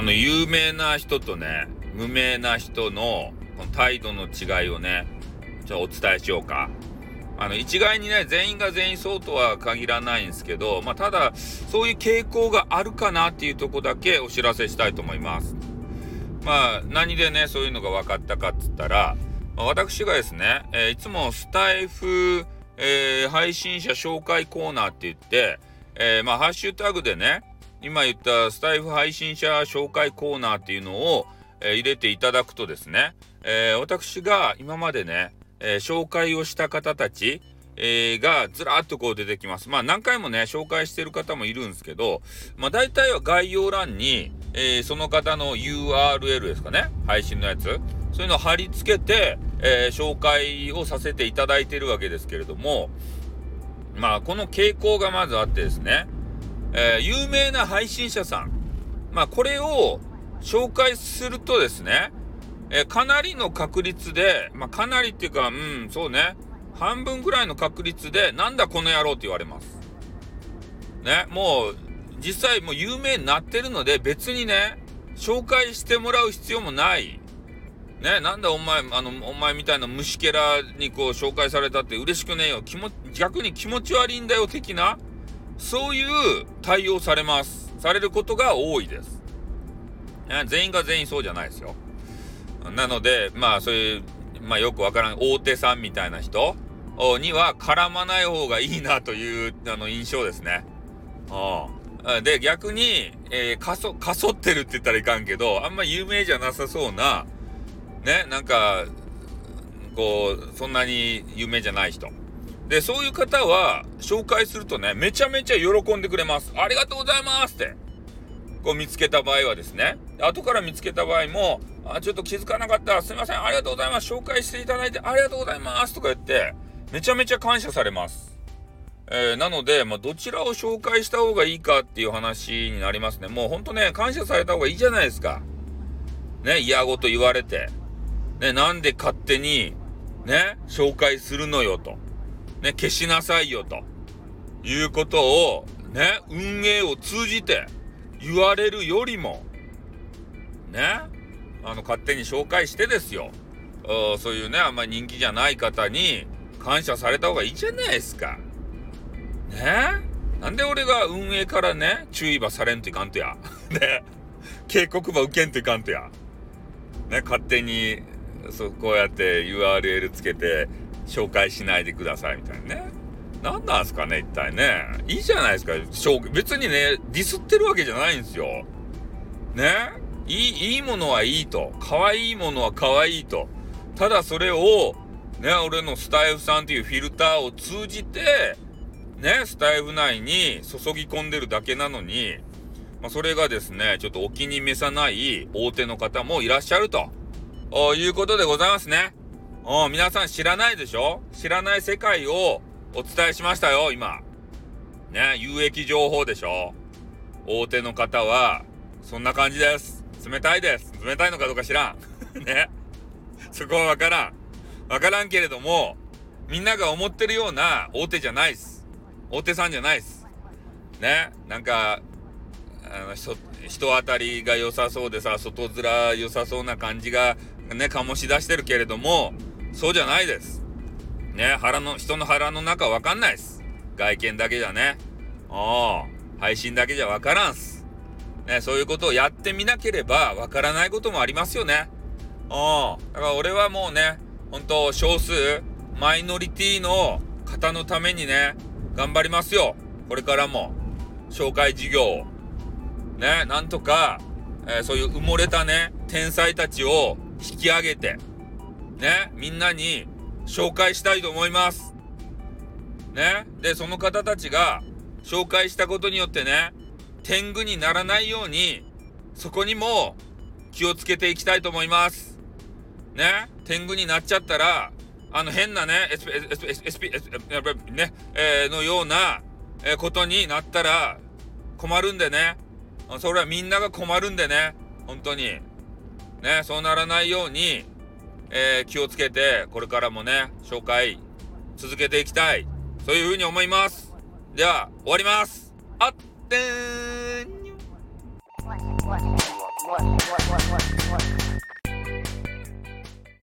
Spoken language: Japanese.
あの、有名な人とね、無名な人のこの態度の違いをね、ちょっとお伝えしようか。あの、一概にね、全員が全員そうとは限らないんですけど、まあ、ただ、そういう傾向があるかなっていうとこだけお知らせしたいと思います。まあ、何でね、そういうのが分かったかっつったら、まあ、私がですね、えー、いつもスタイフ、えー、配信者紹介コーナーって言って、えー、まあ、ハッシュタグでね、今言ったスタイフ配信者紹介コーナーっていうのを、え入れていただくとですね、え私が今までね、え紹介をした方たち、え、がずらっとこう出てきます。まあ何回もね、紹介してる方もいるんですけど、まあ大体は概要欄に、え、その方の URL ですかね、配信のやつ、そういうのを貼り付けて、え、紹介をさせていただいてるわけですけれども、まあこの傾向がまずあってですね、え有名な配信者さん、まあこれを紹介するとですね、えかなりの確率で、まあかなりっていうか、うん、そうね、半分ぐらいの確率で、なんだこの野郎って言われます。ね、もう、実際もう有名になってるので、別にね、紹介してもらう必要もない。ね、なんだお前、あの、お前みたいな虫けらにこう紹介されたって嬉しくねえよ。気も、逆に気持ち悪いんだよ的な、そういう対応されます。されることが多いです。全員が全員そうじゃないですよ。なので、まあそういう、まあよくわからん大手さんみたいな人には絡まない方がいいなというあの印象ですね。で、逆に、えー、かそ、かそってるって言ったらいかんけど、あんま有名じゃなさそうな、ね、なんか、こう、そんなに有名じゃない人。で、そういう方は、紹介するとね、めちゃめちゃ喜んでくれます。ありがとうございますって。こう見つけた場合はですね、後から見つけた場合も、あ、ちょっと気づかなかった。すいません。ありがとうございます。紹介していただいてありがとうございますとか言って、めちゃめちゃ感謝されます。えー、なので、まあ、どちらを紹介した方がいいかっていう話になりますね。もうほんとね、感謝された方がいいじゃないですか。ね、嫌ごと言われて。ね、なんで勝手に、ね、紹介するのよと。ね、消しなさいよと。いうことを、ね、運営を通じて言われるよりも、ね、あの、勝手に紹介してですよ。そういうね、あんまり人気じゃない方に、感謝された方がいいじゃないですか。ねなんで俺が運営からね、注意ばされんといかんとや。ね警告ば受けんといかんとや。ね、勝手に、そう、こうやって URL つけて、紹介しないでくださいみたいなね。何なんすかね、一体ね。いいじゃないですか。別にね、ディスってるわけじゃないんですよ。ねいい、いいものはいいと。可愛いものは可愛いと。ただそれを、ね、俺のスタイフさんっていうフィルターを通じて、ね、スタイフ内に注ぎ込んでるだけなのに、まあ、それがですね、ちょっとお気に召さない大手の方もいらっしゃると、いうことでございますね。皆さん知らないでしょ？知らない世界をお伝えしましたよ、今。ね、有益情報でしょ？大手の方は、そんな感じです。冷たいです。冷たいのかどうか知らん。ね。そこはわからん。わからんけれども、みんなが思ってるような大手じゃないっす。大手さんじゃないっす。ね。なんか、あの、人、人当たりが良さそうでさ、外面良さそうな感じが、ね、醸し出してるけれども、そうじゃないです。ね、腹の、人の腹の中わかんないっす。外見だけじゃね。ああ、配信だけじゃわからんす。ね、そういうことをやってみなければわからないこともありますよね。ああ、だから俺はもうね、本当少数、マイノリティの方のためにね、頑張りますよ。これからも。紹介事業を。ね、なんとか、えー、そういう埋もれたね、天才たちを引き上げて、ね、みんなに紹介したいと思います。ね、で、その方たちが紹介したことによってね、天狗にならないように、そこにも気をつけていきたいと思います。ね、天狗になっちゃったら、あの変なね、SP、ね、えー、のような、えー、ことになったら困るんでね。それはみんなが困るんでね。本当に。ね、そうならないように、えー、気をつけて、これからもね、紹介続けていきたい。そういうふうに思います。では、終わります。あってーん